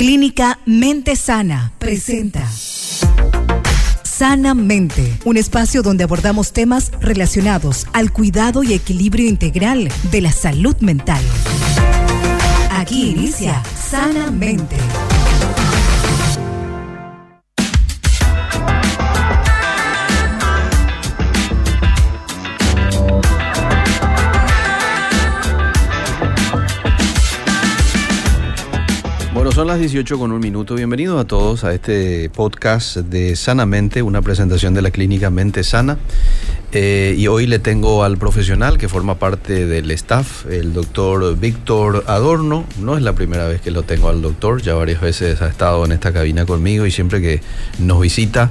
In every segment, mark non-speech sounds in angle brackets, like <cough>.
Clínica Mente Sana presenta Sanamente, un espacio donde abordamos temas relacionados al cuidado y equilibrio integral de la salud mental. Aquí inicia Sanamente. Son las 18 con un minuto. Bienvenidos a todos a este podcast de Sanamente, una presentación de la clínica Mente Sana. Eh, y hoy le tengo al profesional que forma parte del staff, el doctor Víctor Adorno. No es la primera vez que lo tengo al doctor, ya varias veces ha estado en esta cabina conmigo y siempre que nos visita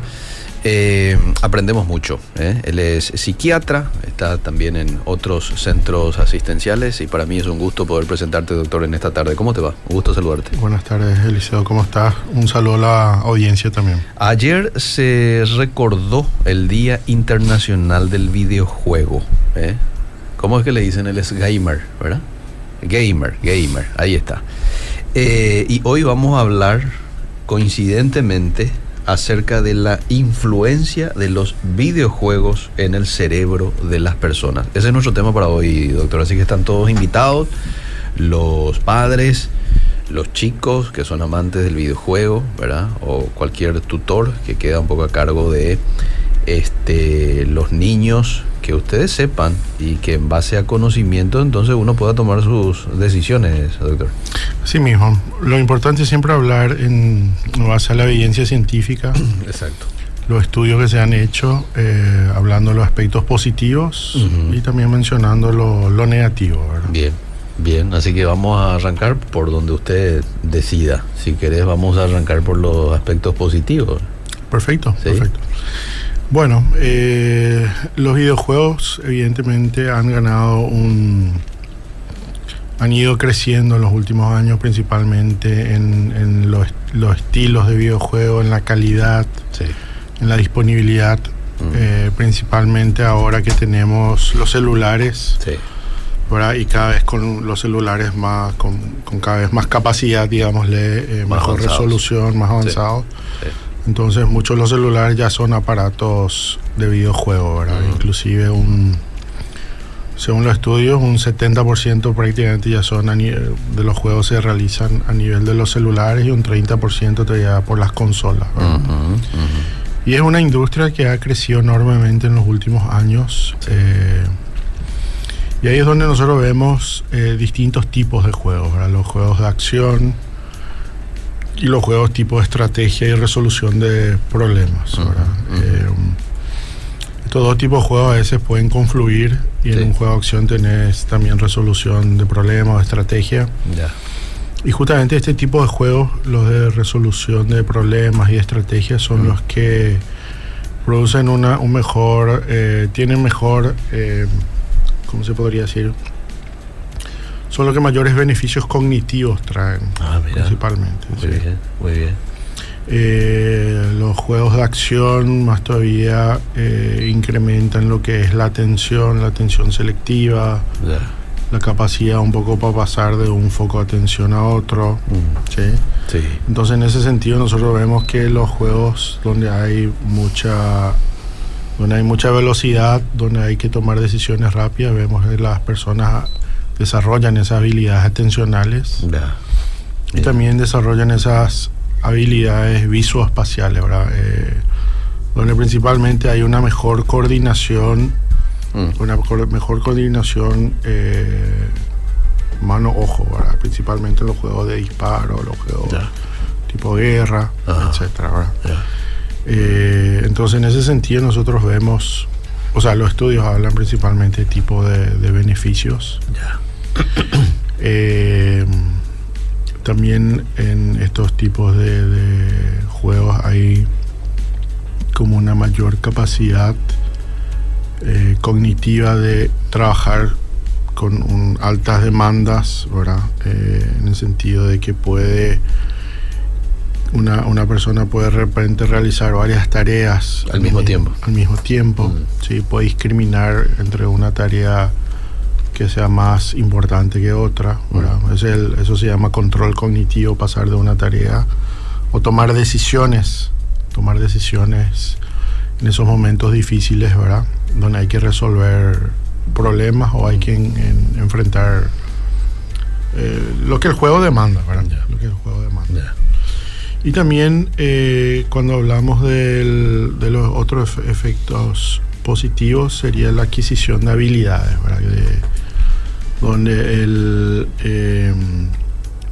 eh, aprendemos mucho. ¿eh? Él es psiquiatra, está también en otros centros asistenciales y para mí es un gusto poder presentarte, doctor, en esta tarde. ¿Cómo te va? Un gusto saludarte. Buenas tardes, Eliseo. ¿Cómo estás? Un saludo a la audiencia también. Ayer se recordó el Día Internacional del Videojuego. ¿eh? ¿Cómo es que le dicen? Él es gamer, ¿verdad? Gamer, gamer, ahí está. Y hoy vamos a hablar coincidentemente acerca de la influencia de los videojuegos en el cerebro de las personas. Ese es nuestro tema para hoy, doctor. Así que están todos invitados, los padres, los chicos que son amantes del videojuego, ¿verdad? O cualquier tutor que queda un poco a cargo de este, los niños, que ustedes sepan y que en base a conocimiento entonces uno pueda tomar sus decisiones, doctor. Sí mismo. Lo importante es siempre hablar en base a la evidencia científica. <clears throat> Exacto. Los estudios que se han hecho, eh, hablando de los aspectos positivos y también mencionando lo, lo negativo. ¿verdad? Bien, bien, así que vamos a arrancar por donde usted decida. Si querés, vamos a arrancar por los aspectos positivos. Perfecto, Sí. perfecto. Bueno, eh, los videojuegos evidentemente han ganado un... han ido creciendo en los últimos años principalmente en, en los, los estilos de videojuego, en la calidad, Sí. en la disponibilidad, Mm. eh, principalmente ahora que tenemos los celulares, Sí. ¿verdad? Y cada vez con los celulares más, con, con cada vez más capacidad, digámosle, eh, mejor avanzados. resolución, más avanzado. sí. Entonces muchos de los celulares ya son aparatos de videojuego, ¿verdad? Inclusive un, según los estudios, un 70% prácticamente ya son a nivel de los juegos se realizan a nivel de los celulares y un 30% todavía por las consolas. Y es una industria que ha crecido enormemente en los últimos años. eh, y ahí es donde nosotros vemos eh, distintos tipos de juegos, ¿verdad? Los juegos de acción y los juegos tipo estrategia y resolución de problemas. Eh, estos dos tipos de juegos a veces pueden confluir y Sí. en un juego de acción tenés también resolución de problemas o estrategia. Y justamente este tipo de juegos, los de resolución de problemas y estrategias, son los que producen una, un mejor, eh, tienen mejor, eh, ¿cómo se podría decir? Son los que mayores beneficios cognitivos traen, Ah, mira. principalmente. Muy sí. bien, muy bien. Eh, los juegos de acción más todavía eh, incrementan lo que es la atención, la atención selectiva, la capacidad un poco para pasar de un foco de atención a otro. Mm, ¿sí? Sí. Entonces en ese sentido nosotros vemos que los juegos donde hay mucha donde hay mucha velocidad, donde hay que tomar decisiones rápidas, vemos que las personas desarrollan esas habilidades atencionales Ya. y también desarrollan esas habilidades visoespaciales, ¿verdad? Eh, donde principalmente hay una mejor coordinación, Mm, una mejor coordinación eh, mano-ojo, ¿verdad? Principalmente en los juegos de disparo, los juegos Ya. tipo guerra, Ajá. etcétera, ¿verdad? Eh, entonces, en ese sentido, nosotros vemos, o sea, los estudios hablan principalmente de tipo de, de beneficios. Ya. <coughs> Eh, también en estos tipos de, de juegos hay como una mayor capacidad eh, cognitiva de trabajar con un- altas demandas, ¿verdad? Eh, en el sentido de que puede una, una persona puede de repente realizar varias tareas Al mismo tiempo. Al mismo tiempo, Mm. sí, puede discriminar entre una tarea que sea más importante que otra. Es el, eso se llama control cognitivo, pasar de una tarea o tomar decisiones, tomar decisiones en esos momentos difíciles, ¿verdad? Donde hay que resolver problemas o hay que enfrentar eh, lo que el juego demanda, ¿verdad? Lo que el juego demanda. Y también eh, cuando hablamos de los otros efectos positivos sería la adquisición de habilidades, ¿verdad? Donde el, eh,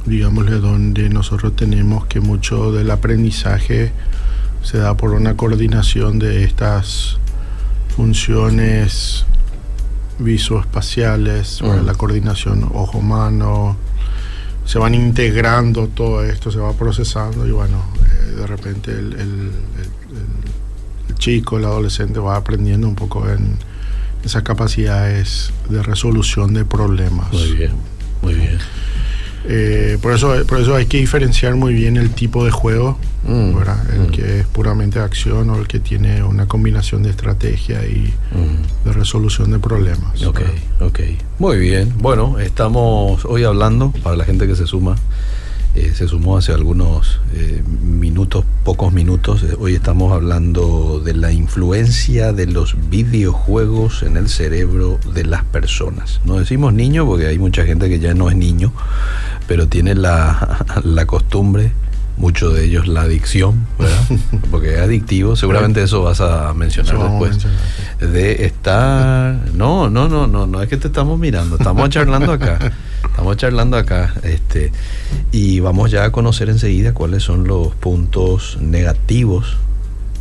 digámosle, donde nosotros tenemos que mucho del aprendizaje se da por una coordinación de estas funciones visoespaciales, mm. la coordinación ojo-mano, se van integrando todo esto, se va procesando y bueno, eh, de repente el, el, chico, el adolescente va aprendiendo un poco en esas capacidades de resolución de problemas. Muy bien, muy bien. Eh, por, eso, por eso hay que diferenciar muy bien el tipo de juego, mm, el mm. que es puramente acción o el que tiene una combinación de estrategia y mm. de resolución de problemas. Ok, ok. Muy bien. Bueno, estamos hoy hablando, para la gente que se suma, eh, se sumó hace algunos eh, minutos, pocos minutos. Hoy estamos hablando de la influencia de los videojuegos en el cerebro de las personas. No decimos niño porque hay mucha gente que ya no es niño, pero tiene la, <laughs> la costumbre mucho de ellos la adicción, ¿verdad? <laughs> Porque es adictivo, seguramente eso vas a mencionar después. De estar, no, no, no, no, no es que te estamos mirando, estamos charlando acá, <laughs> estamos charlando acá, este, y vamos ya a conocer enseguida cuáles son los puntos negativos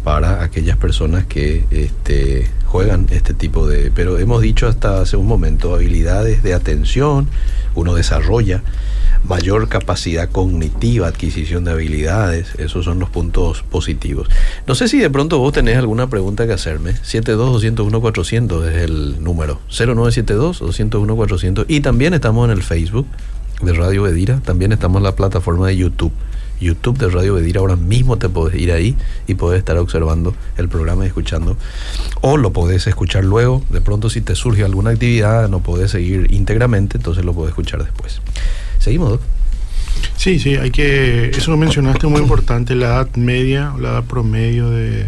para aquellas personas que este, juegan este tipo de, pero hemos dicho hasta hace un momento, habilidades de atención, uno desarrolla mayor capacidad cognitiva, adquisición de habilidades, esos son los puntos positivos. No sé si de pronto vos tenés alguna pregunta que hacerme. 72-201-400 es el número. 0972-201-400. Y también estamos en el Facebook de Radio Bedira, también estamos en la plataforma de YouTube. YouTube de Radio Bedira, ahora mismo te podés ir ahí y podés estar observando el programa y escuchando. O lo podés escuchar luego, de pronto si te surge alguna actividad, no podés seguir íntegramente, entonces lo podés escuchar después. Seguimos, Sí, sí, hay que. Eso lo mencionaste muy importante. La edad media o la edad promedio de,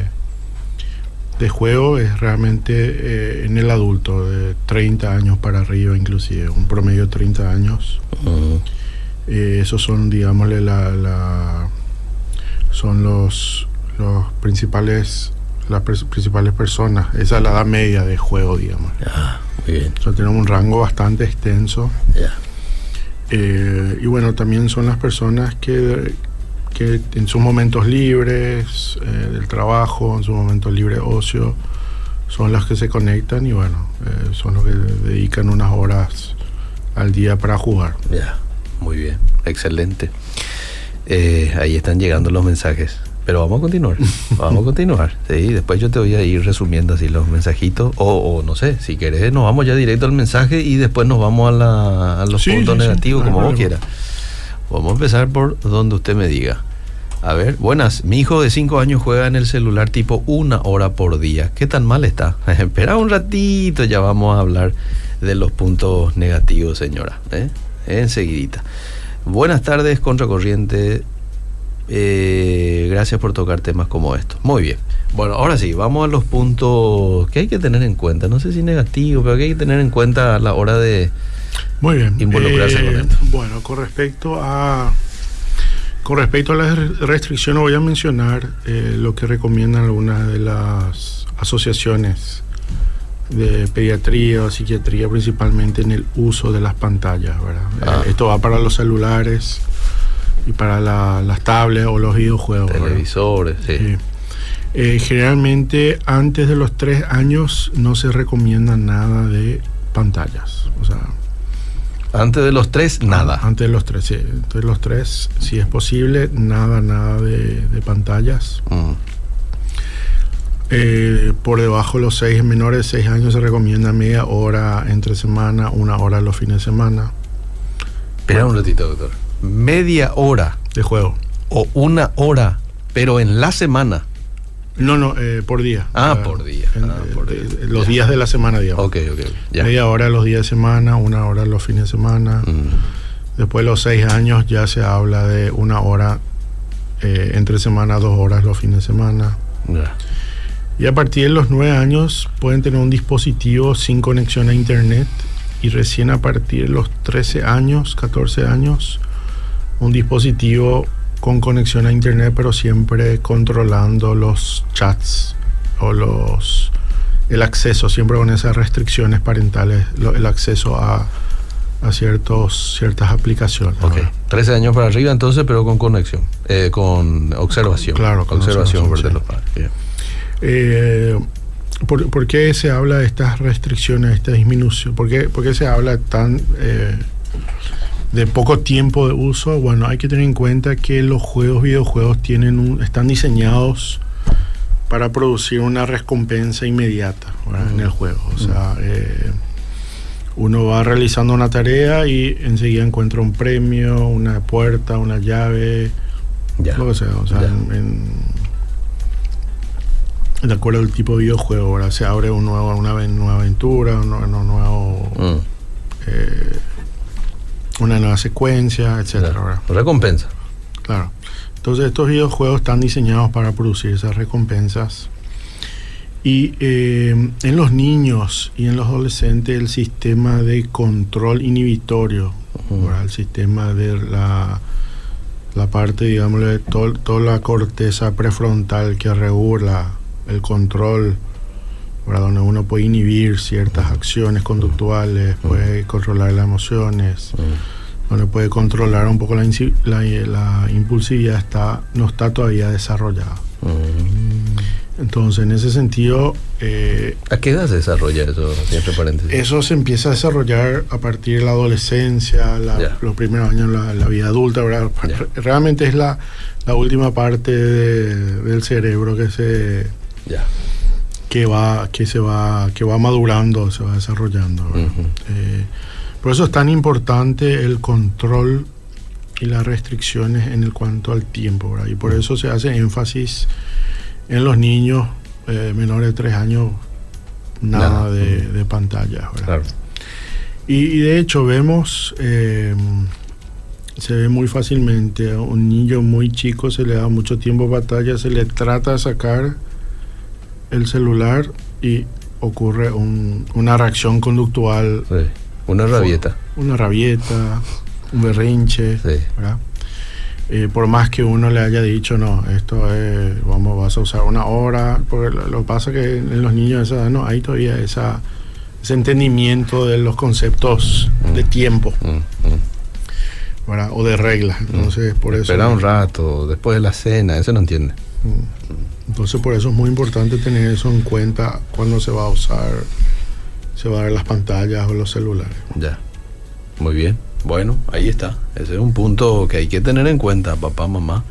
de juego es realmente eh, en el adulto, de 30 años para arriba, inclusive, un promedio de 30 años. Eh, esos son, digámosle, la, la, son los, los principales las principales personas. Esa es la edad media de juego, digamos. Ah, muy bien. tenemos un rango bastante extenso. Eh, y bueno, también son las personas que, que en sus momentos libres eh, del trabajo, en sus momentos libres ocio, son las que se conectan y bueno, eh, son los que dedican unas horas al día para jugar. Ya, muy bien, excelente. ahí están llegando los mensajes. Pero vamos a continuar, <laughs> vamos a continuar. Sí, después yo te voy a ir resumiendo así los mensajitos. O, no sé, si querés, nos vamos ya directo al mensaje y después nos vamos a, los puntos negativos, como vos quieras. Vamos a empezar por donde usted me diga. A ver, buenas. Mi hijo de 5 años juega en el celular tipo una hora por día. ¿Qué tan mal está? <laughs> Espera un ratito, ya vamos a hablar de los puntos negativos, señora. ¿eh? Enseguidita. Buenas tardes, Contracorriente. Eh, gracias por tocar temas como estos. Muy bien. Bueno, ahora sí, vamos a los puntos que hay que tener en cuenta. No sé si negativo, pero que hay que tener en cuenta a la hora de Muy bien. involucrarse con eh, esto. Bueno, con respecto a con respecto a las restricciones, voy a mencionar eh, lo que recomiendan algunas de las asociaciones de pediatría o psiquiatría, principalmente en el uso de las pantallas. Ah. esto va para los celulares, y para las tablets o los videojuegos. Televisores, sí. Eh, generalmente antes de los tres años no se recomienda nada de pantallas. O sea, antes de los tres, nada. Antes de los tres, sí. Antes de los tres, si es posible, nada, nada de, pantallas. Mm. Eh, por debajo de los seis, menores de seis años se recomienda media hora entre semana, una hora los fines de semana. Espera un ratito, doctor media hora de juego o una hora, pero en la semana. No, no, eh, por día. Ah, sea, por día. en- Ah, por de- día. de- los Ya. días de la semana, digamos. Ok, ok, ya. Media hora los días de semana, una hora los fines de semana. Mm, Después de los seis años ya se habla de una hora eh, entre semana, dos horas los fines de semana. ya. Y a partir de los nueve años pueden tener un dispositivo sin conexión a internet y recién a partir de los 13 años, 14 años, un dispositivo con conexión a internet pero siempre controlando los chats o los el acceso, siempre con esas restricciones parentales, lo- el acceso a, a ciertos, ciertas aplicaciones. Ok. ¿verdad? 13 años para arriba entonces, pero con conexión. Eh, con observación. Claro, con observación por observación, de los padres. Bien. Eh, ¿por, por qué se habla de estas restricciones, esta disminución? ¿Por qué, por qué se habla tan eh, de poco tiempo de uso? Bueno, hay que tener en cuenta que los juegos, videojuegos, tienen un- están diseñados para producir una recompensa inmediata en el juego. O sea, eh, uno va realizando una tarea y enseguida encuentra un premio, una puerta, una llave, Ya. lo que sea, o sea, en- de acuerdo al tipo de videojuego, ¿verdad? Se abre un nuevo, una nueva aventura, un, un nuevo, Mm, eh, una nueva secuencia, etcétera. ¿verdad? Recompensa. Claro. Entonces estos videojuegos están diseñados para producir esas recompensas. Y eh, en los niños y en los adolescentes el sistema de control inhibitorio, Ujú. ¿verdad? el sistema de la, la parte, digamos, de tol- toda la corteza prefrontal que regula el control, ¿verdad? donde uno puede inhibir ciertas acciones conductuales, puede controlar las emociones, donde puede controlar un poco la, insi- la, la impulsividad, está, no está todavía desarrollada. Entonces, en ese sentido, eh, ¿A qué edad se desarrolla eso? Eso se empieza a desarrollar a partir de la adolescencia, la- los primeros años de la, la vida adulta. Realmente es la, la última parte de- del cerebro que se Ya. que va que se va que va madurando, se va desarrollando. Eh, por eso es tan importante el control y las restricciones en el cuanto al tiempo, ¿verdad? Y por eso se hace énfasis en los niños eh, menores de tres años, nada Nada. de, de pantalla, ¿verdad? Claro. Y, y de hecho vemos, eh, se ve muy fácilmente, a un niño muy chico se le da mucho tiempo a pantalla, se le trata de sacar el celular y ocurre un- una reacción conductual, Sí. Una rabieta. una rabieta, un berrinche. Eh, por más que uno le haya dicho, no, esto es, vamos, vas a usar una hora, porque lo, que pasa que en los niños de esa edad no hay todavía esa, ese entendimiento de los conceptos de tiempo, Mm, mm. ¿verdad? O de reglas. Entonces, por eso... Espera un rato, después de la cena, ese no entiende. Entonces, por eso es muy importante tener eso en cuenta cuando se va a usar, se va a ver las pantallas o los celulares. Ya. Muy bien. Bueno, ahí está. Ese es un punto que hay que tener en cuenta, papá, mamá.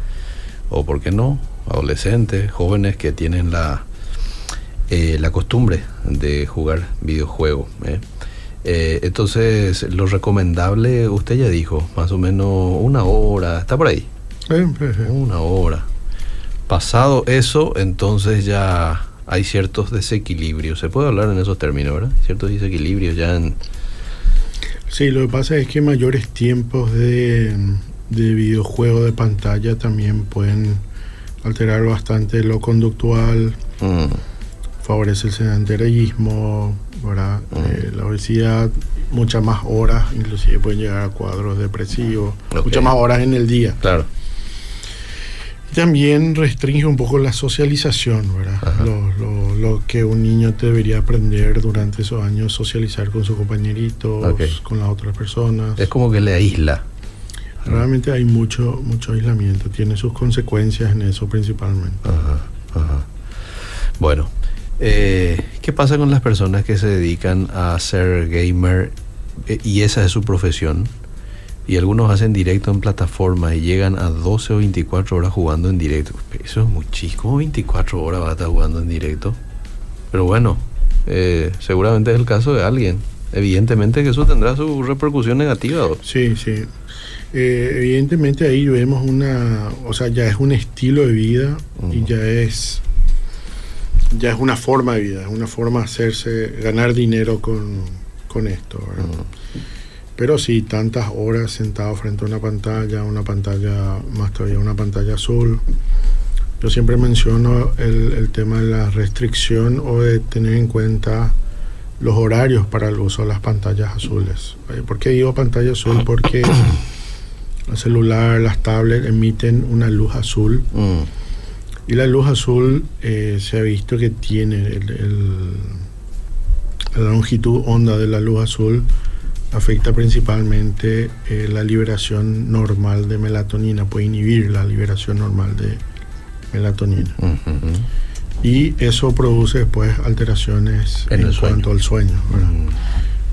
O, ¿por qué no? Adolescentes, jóvenes que tienen la, eh, la costumbre de jugar videojuegos. ¿eh? Eh, entonces, lo recomendable, usted ya dijo, más o menos una hora, está por ahí, eh. una hora. Pasado eso, entonces ya hay ciertos desequilibrios. Se puede hablar en esos términos, ¿verdad? Ciertos desequilibrios ya en... Sí, lo que pasa es que mayores tiempos de, de videojuego de pantalla también pueden alterar bastante lo conductual, Mm, favorece el sedentarismo, ¿verdad? Eh, la obesidad, muchas más horas, inclusive pueden llegar a cuadros depresivos, muchas más horas en el día. claro. También restringe un poco la socialización, ¿verdad? Lo, lo- lo que un niño debería aprender durante esos años, socializar con sus compañeritos, con las otras personas. Es como que le aísla. Realmente hay mucho, mucho aislamiento, tiene sus consecuencias en eso principalmente. Ajá, ajá. Bueno, eh, ¿qué pasa con las personas que se dedican a ser gamer eh, y esa es su profesión? Y algunos hacen directo en plataforma y llegan a 12 o 24 horas jugando en directo. Eso es muchísimo. ¿Cómo 24 horas va a estar jugando en directo? Pero bueno, eh, seguramente es el caso de alguien. Evidentemente que eso tendrá su repercusión negativa. Sí, sí. Eh, evidentemente ahí vemos una, o sea, ya es un estilo de vida y ya es ya es una forma de vida, es una forma de hacerse, ganar dinero con, con esto. ¿verdad? Pero sí, tantas horas sentado frente a una pantalla, una pantalla, más todavía una pantalla azul. Yo siempre menciono el, el tema de la restricción o de tener en cuenta los horarios para el uso de las pantallas azules. Eh, ¿Por qué digo pantalla azul? Porque el celular, las tablets emiten una luz azul. Mm. Y la luz azul eh, se ha visto que tiene el- el- la longitud onda de la luz azul afecta principalmente eh, la liberación normal de melatonina, puede inhibir la liberación normal de melatonina. Y eso produce después alteraciones En cuanto al sueño.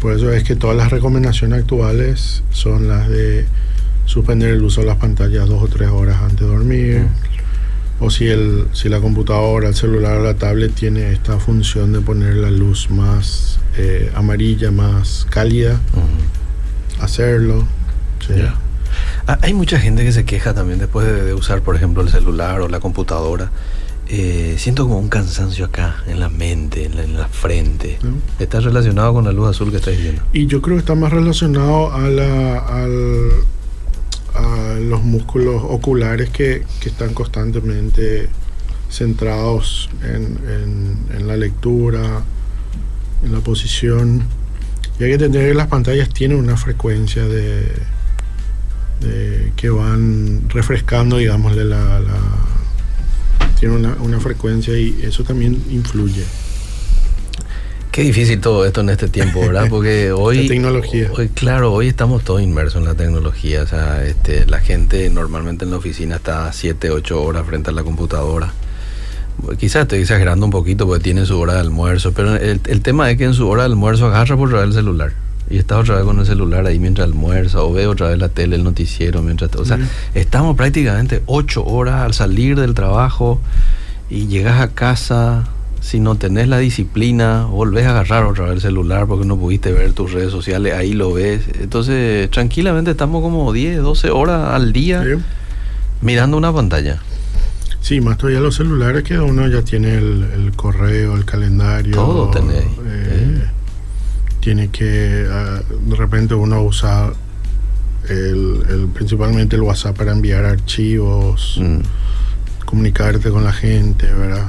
Por eso es que todas las recomendaciones actuales son las de suspender el uso de las pantallas dos o tres horas antes de dormir. O si, el, si la computadora, el celular o la tablet tiene esta función de poner la luz más eh, amarilla, más cálida, hacerlo. ¿sí? Ah, Hay mucha gente que se queja también después de, de usar, por ejemplo, el celular o la computadora. Eh, siento como un cansancio acá, en la mente, en la, en la frente. ¿no? ¿Está relacionado con la luz azul que estáis viendo? Y yo creo que está más relacionado a, la, al- a los músculos oculares que, que están constantemente centrados en, en- la lectura, en la posición. Y hay que entender que las pantallas tienen una frecuencia de, de que van refrescando, digamos, la, la- tiene una, una frecuencia y eso también influye. Qué difícil todo esto en este tiempo, ¿verdad? Porque <laughs> hoy... La tecnología. Hoy, claro, hoy estamos todos inmersos en la tecnología. O sea, este, la gente normalmente en la oficina está 7, 8 horas frente a la computadora. Quizás estoy exagerando un poquito porque tiene su hora de almuerzo, pero el, el tema es que en su hora de almuerzo agarra por otra vez el celular. Y está otra vez con el celular ahí mientras almuerza, o ve otra vez la tele, el noticiero, mientras... O sea, estamos prácticamente 8 horas al salir del trabajo y llegas a casa, si no tenés la disciplina, volvés a agarrar otra vez el celular porque no pudiste ver tus redes sociales, ahí lo ves. Entonces, tranquilamente estamos como 10, 12 horas al día ¿sí? mirando una pantalla. Sí, más todavía los celulares que uno ya tiene el, el correo, el calendario. Todo tenés, eh, Tiene que, ah, de repente uno usa el, el- principalmente el WhatsApp para enviar archivos, Mm. comunicarte con la gente, ¿verdad?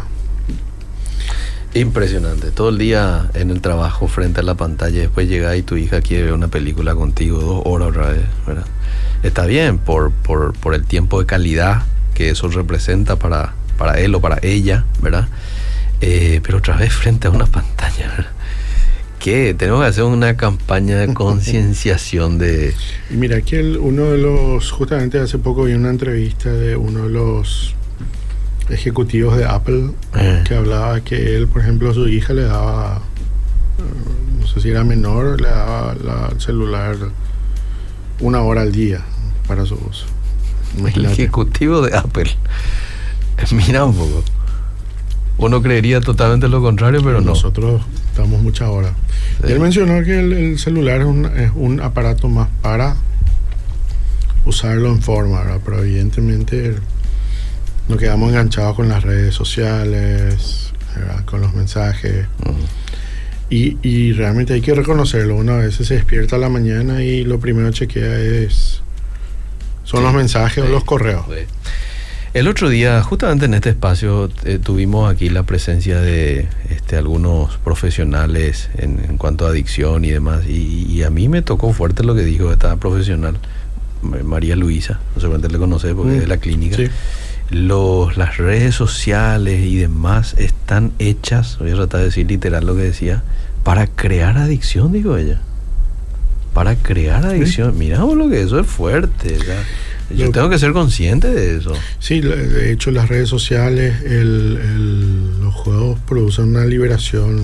Impresionante. Todo el día en el trabajo frente a la pantalla. Después llega y tu hija quiere ver una película contigo dos horas otra vez. ¿verdad? Está bien por, por, por el tiempo de calidad que eso representa para, para él o para ella, ¿verdad? Eh, pero otra vez frente a una pantalla. ¿verdad? ¿Qué? Tenemos que hacer una campaña de <laughs> concienciación de... Y mira, que el- uno de los, justamente hace poco vi una entrevista de uno de los ejecutivos de Apple Eh. que hablaba que él, por ejemplo, a su hija le daba, eh, no sé si era menor, le daba la- el celular una hora al día para su uso. El ejecutivo de Apple. <laughs> Mira un poco. Uno creería totalmente lo contrario, pero no. Nosotros damos muchas horas. Sí. Él mencionó que el, el celular es un, es un aparato más para usarlo en forma, ¿verdad? pero evidentemente nos quedamos enganchados con las redes sociales, ¿verdad? con los mensajes. Mm. Y, y realmente hay que reconocerlo. Uno a veces se despierta a la mañana y lo primero que chequea es son los mensajes o los correos. Sí. El otro día, justamente en este espacio, eh, tuvimos aquí la presencia de este, algunos profesionales en, en cuanto a adicción y demás. Y, y a mí me tocó fuerte lo que dijo esta profesional, Ma- María Luisa, no seguramente le conoce porque Mm. es de la clínica. Sí. Los, las redes sociales y demás están hechas, voy a tratar de decir literal lo que decía, para crear adicción, digo ella. Para crear adicción. Miramos lo que eso es fuerte. yo Lo- tengo que ser consciente de eso. Sí, de hecho las redes sociales, el- el- los juegos producen una liberación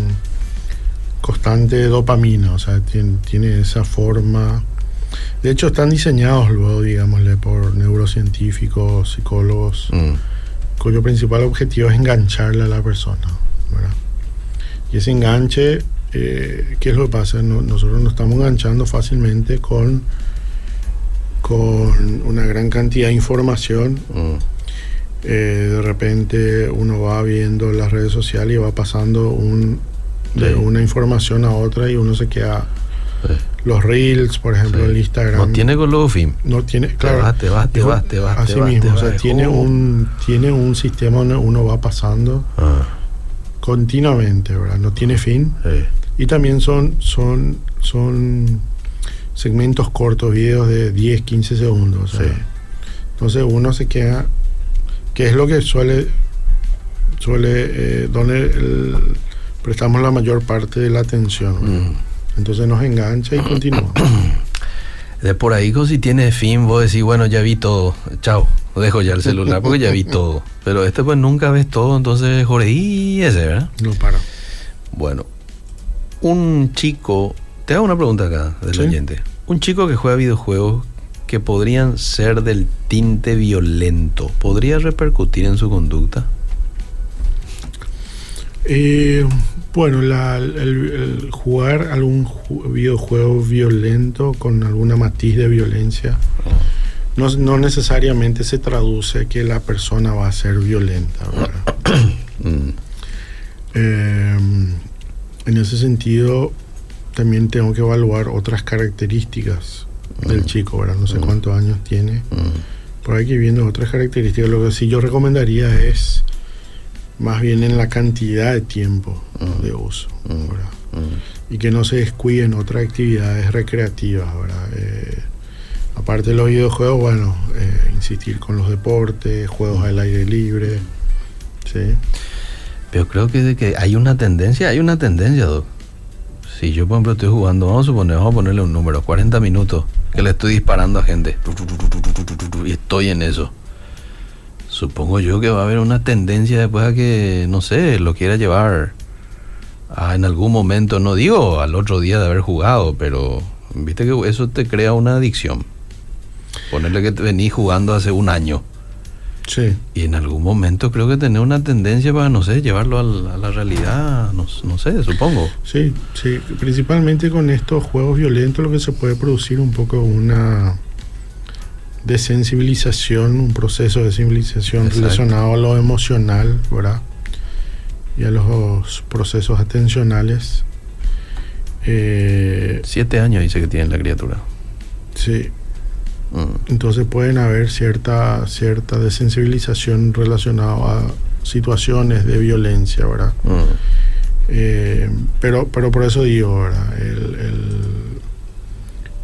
constante de dopamina, o sea, tiene, tiene esa forma. De hecho están diseñados luego, digámosle, por neurocientíficos, psicólogos, Mm, cuyo principal objetivo es engancharle a la persona, ¿verdad? Y ese enganche, eh, ¿qué es lo que pasa? No- nosotros nos estamos enganchando fácilmente con, con una gran cantidad de información mm, eh, de repente uno va viendo las redes sociales y va pasando un, de una información a otra y uno se queda... Sí. Los reels, por ejemplo, Sí. el Instagram. No tiene color fin. no tiene claro vas, te vas, te vas, te vas, te así vas, mismo te o sea tiene un tiene un sistema donde uno va pasando Ah, continuamente verdad no tiene fin sí. y también son son son segmentos cortos videos de 10 15 segundos o sea, Sí. entonces uno se queda que es lo que suele suele eh, donde el- prestamos la mayor parte de la atención ¿verdad? Mm. Entonces nos engancha y <clears throat> continúa De por ahí, si tiene fin, vos decís, bueno, ya vi todo. Chao. Dejo ya el celular porque ya vi todo. <laughs> Pero este pues nunca ves todo, entonces joreí ese, ¿verdad? no para Bueno, un chico, te hago una pregunta acá del Sí. oyente. Un chico que juega videojuegos que podrían ser del tinte violento, ¿podría repercutir en su conducta? Eh, bueno, la- el, el jugar algún ju- videojuego violento con alguna matiz de violencia no, no necesariamente se traduce que la persona va a ser violenta. <coughs> Mm, Eh, en ese sentido, también tengo que evaluar otras características del chico. ¿verdad? No sé cuántos años tiene. mm, Por aquí viendo otras características, lo que sí yo recomendaría es más bien en la cantidad de tiempo mm. de uso. Mm. ¿verdad? Mm. Y que no se descuiden otras actividades recreativas. ¿verdad? Eh, aparte de los videojuegos, bueno, eh, insistir con los deportes, juegos al aire libre. ¿sí? Pero creo que, hay una tendencia, hay una tendencia, Doc. Si yo, por ejemplo, estoy jugando, vamos a suponer, vamos a ponerle un número, 40 minutos, que le estoy disparando a gente. Y estoy en eso Supongo yo que va a haber una tendencia después a que, no sé, lo quiera llevar a, en algún momento, no digo al otro día de haber jugado, pero viste que eso te crea una adicción. Ponerle que te venís jugando hace un año. Sí, Y en algún momento creo que tener una tendencia para, no sé, llevarlo al- a la, realidad, no, no sé, supongo. sí, sí. Principalmente con estos juegos violentos lo que se puede producir un poco una desensibilización, un proceso de sensibilización Exacto. relacionado a lo emocional, ¿verdad? Y a los procesos atencionales. Eh, Siete años dice que tiene la criatura. sí, Mm, entonces pueden haber cierta, cierta desensibilización relacionada a situaciones de violencia, ¿verdad? mm, Eh, pero, pero por eso digo, ¿verdad? El- el-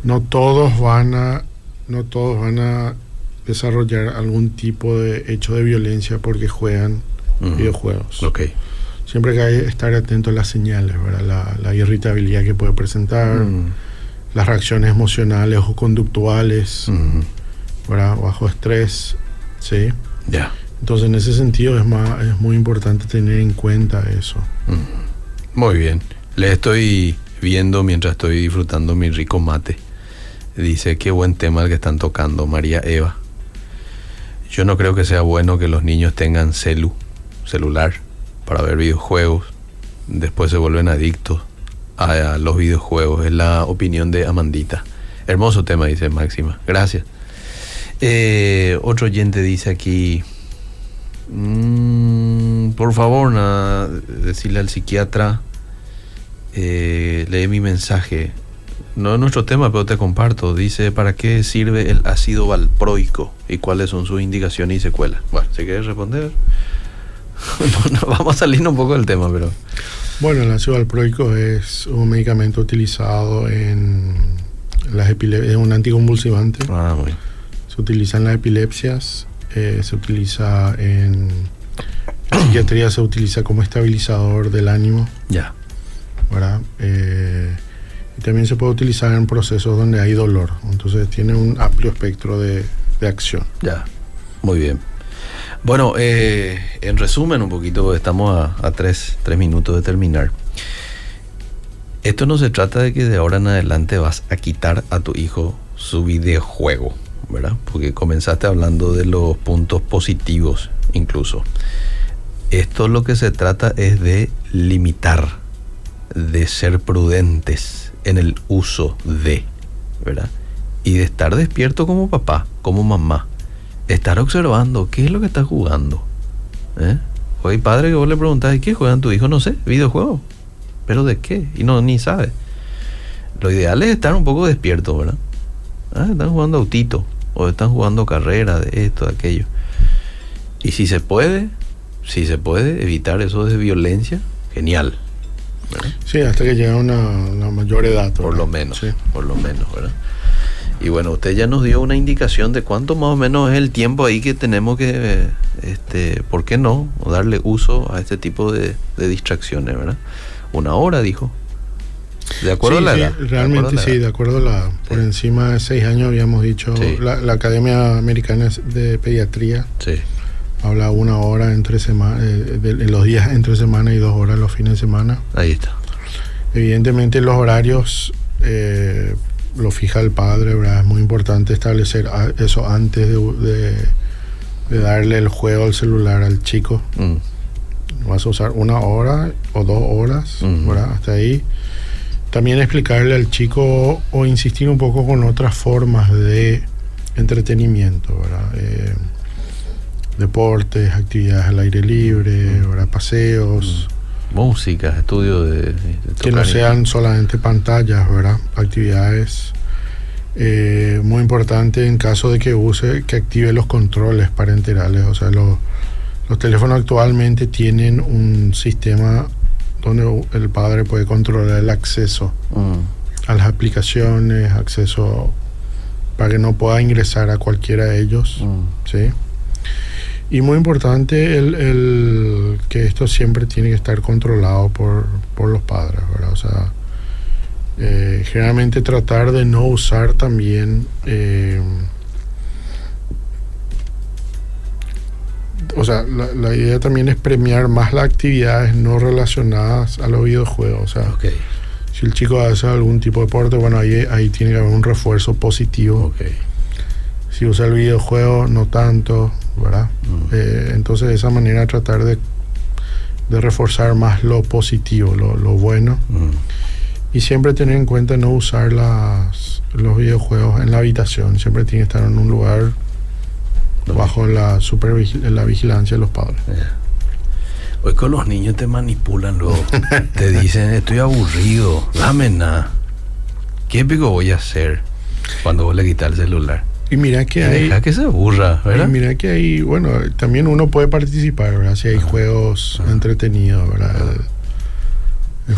no todos van a, no todos van a desarrollar algún tipo de hecho de violencia porque juegan videojuegos. Ok. Siempre que hay que estar atento a las señales, ¿verdad? La, la irritabilidad que puede presentar, las reacciones emocionales o conductuales, ¿verdad? Bajo estrés, ¿sí? Ya. Entonces en ese sentido es, más, es muy importante tener en cuenta eso. Muy bien. Le estoy viendo mientras estoy disfrutando mi rico mate. Dice, qué buen tema el que están tocando, María Eva. Yo no creo que sea bueno que los niños tengan celu, celular, para ver videojuegos. Después se vuelven adictos a, los videojuegos. Es la opinión de Amandita. Hermoso tema, dice Máxima. Gracias. Eh, otro oyente dice aquí, mm, por favor, decirle al psiquiatra, eh, lee mi mensaje. No es nuestro tema, pero te comparto. Dice, ¿para qué sirve el ácido valproico? ¿Y cuáles son sus indicaciones y secuelas? Bueno, si quieres responder. <laughs> No, no, vamos a salir un poco del tema, pero... Bueno, el ácido valproico es un medicamento utilizado en las epilepsias, es un anticonvulsivante. Ah, muy bien. Se utiliza en las epilepsias, eh, se utiliza en, psiquiatría, se utiliza como estabilizador del ánimo, Ya. ¿verdad? Eh, y también se puede utilizar en procesos donde hay dolor. Entonces tiene un amplio espectro de, de acción. Ya, muy bien. Bueno, eh, en resumen un poquito, estamos a, a tres, tres minutos de terminar. Esto no se trata de que de ahora en adelante vas a quitar a tu hijo su videojuego, ¿verdad? Porque comenzaste hablando de los puntos positivos incluso. Esto lo que se trata es de limitar, de ser prudentes en el uso de, ¿verdad? Y de estar despierto como papá, como mamá estar observando qué es lo que está jugando. ¿Eh? Hoy padre que vos le preguntás, ¿qué juegan tu hijo? No sé, videojuegos. ¿Pero de qué? Y no, ni sabe. Lo ideal es estar un poco despierto, ¿verdad? Ah, están jugando autito, o están jugando carrera, de esto, de aquello. Y si se puede, si se puede evitar eso de violencia, genial. ¿Verdad? Sí, hasta que llega una, una mayor edad. Por lo menos, Sí. por lo menos, ¿verdad? Y bueno, usted ya nos dio una indicación de cuánto más o menos es el tiempo ahí que tenemos que, este, ¿por qué no? Darle uso a este tipo de, de distracciones, ¿verdad? Una hora, dijo. De acuerdo Sí, a la edad. realmente a sí, de acuerdo a la... Por Sí. encima de seis años habíamos dicho, la, la Academia Americana de Pediatría Sí, habla una hora entre semana, eh, de- en los días entre semana y dos horas los fines de semana. ahí está. Evidentemente los horarios eh, lo fija el padre, ¿verdad? Es muy importante establecer eso antes de, de- de darle el juego al celular al chico. Mm, Vas a usar una hora o dos horas, Ujú. ¿verdad? Hasta ahí. También explicarle al chico o insistir un poco con otras formas de entretenimiento, ¿verdad? Eh, deportes, actividades al aire libre, ¿verdad? Paseos. Música, estudio de... de que no sean solamente pantallas, ¿verdad? Actividades eh, muy importante en caso de que use, que active los controles parenterales. O sea, los, los teléfonos actualmente tienen un sistema donde el padre puede controlar el acceso Mm, a las aplicaciones, acceso para que no pueda ingresar a cualquiera de ellos. mm, ¿sí? Y muy importante el, el que esto siempre tiene que estar controlado por, por los padres, ¿verdad? O sea, eh, generalmente tratar de no usar también... eh, o sea, la, la idea también es premiar más las actividades no relacionadas a los videojuegos. O sea, si el chico hace algún tipo de deporte, bueno, ahí, ahí tiene que haber un refuerzo positivo. Si usa el videojuego, no tanto, ¿verdad? Mm. Eh, entonces, de esa manera tratar de, de reforzar más lo positivo, lo, lo bueno. Mm, Y siempre tener en cuenta no usar las, los videojuegos en la habitación. Siempre tiene que estar en un lugar bajo la, supervigi- la vigilancia de los padres. Hoy con los niños te manipulan luego. <laughs> te dicen, estoy aburrido, dame nada. ¿Qué pico voy a hacer cuando vos le quitas el celular? Y mira que Y hay... deja que se aburra, y ¿verdad? mira que hay, bueno, también uno puede participar, ¿verdad? Si hay Ajá. juegos Ajá. entretenidos, ¿verdad?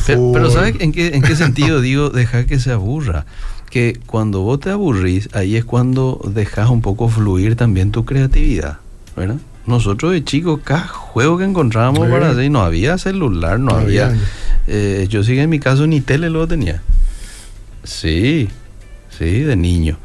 Pero. ¿sabes en qué, en qué sentido <laughs> digo dejar que se aburra? Que cuando vos te aburrís, ahí es cuando dejas un poco fluir también tu creatividad, ¿verdad? Nosotros de chicos, cada juego que encontrábamos para hacer, no había celular, no, No había... había. eh, yo sí que en mi caso ni tele luego tenía. Sí, sí, de niño.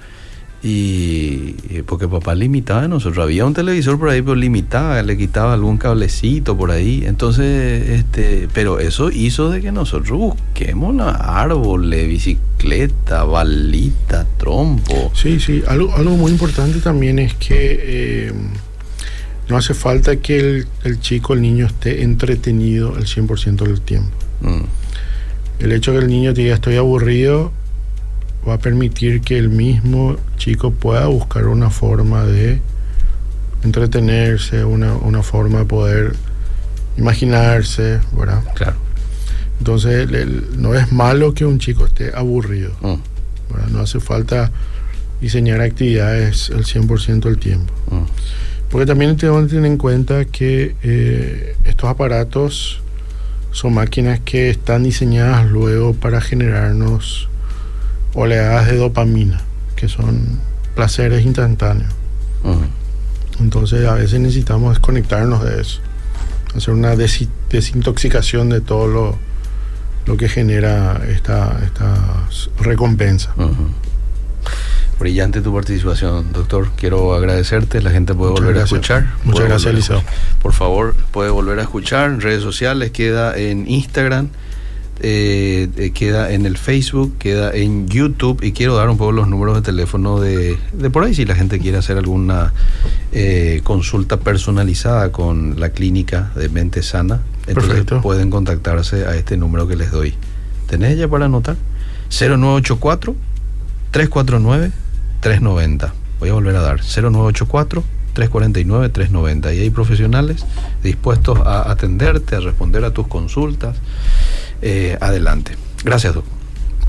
Y y porque papá limitaba a nosotros. Había un televisor por ahí, pero limitaba, le quitaba algún cablecito por ahí. Entonces, este, pero eso hizo de que nosotros busquemos la árboles, bicicleta, balita, trompo. Sí, sí. Algo, algo muy importante también es que eh, no hace falta que el, el chico, el niño esté entretenido el 100% del tiempo. Mm, El hecho de que el niño te diga estoy aburrido va a permitir que el mismo chico pueda buscar una forma de entretenerse, una, una forma de poder imaginarse, ¿verdad? claro. Entonces el- el- no es malo que un chico esté aburrido. Mm. No hace falta diseñar actividades el 100% del tiempo. mm, Porque también tenemos que tener en cuenta que eh, estos aparatos son máquinas que están diseñadas luego para generarnos oleadas de dopamina, que son placeres instantáneos. Entonces a veces necesitamos desconectarnos de eso, hacer una desi- desintoxicación de todo lo, lo que genera esta, estas recompensas. Ujú. Brillante tu participación, doctor. Quiero agradecerte. La gente puede Muchas volver gracias. a escuchar. Muchas Puede gracias, Eliseo. Por favor, puede volver a escuchar. En redes sociales queda en Instagram, eh, eh, queda en el Facebook, queda en YouTube. Y quiero dar un poco los números de teléfono de, de por ahí si la gente quiere hacer alguna eh, consulta personalizada con la clínica de mente sana. Entonces Perfecto. pueden contactarse a este número que les doy. ¿Tenés ya para anotar? 0984 349 390. Voy a volver a dar 0984 349-390. Y hay profesionales dispuestos a atenderte, a responder a tus consultas. Eh, adelante. Gracias, doctor.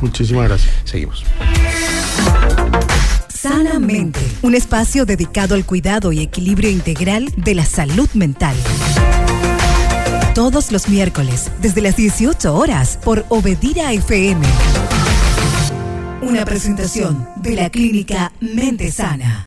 Muchísimas gracias. Seguimos. Sanamente, un espacio dedicado al cuidado y equilibrio integral de la salud mental. Todos los miércoles, desde las 18 horas, por Obedira FM. Una presentación de la clínica Mente Sana.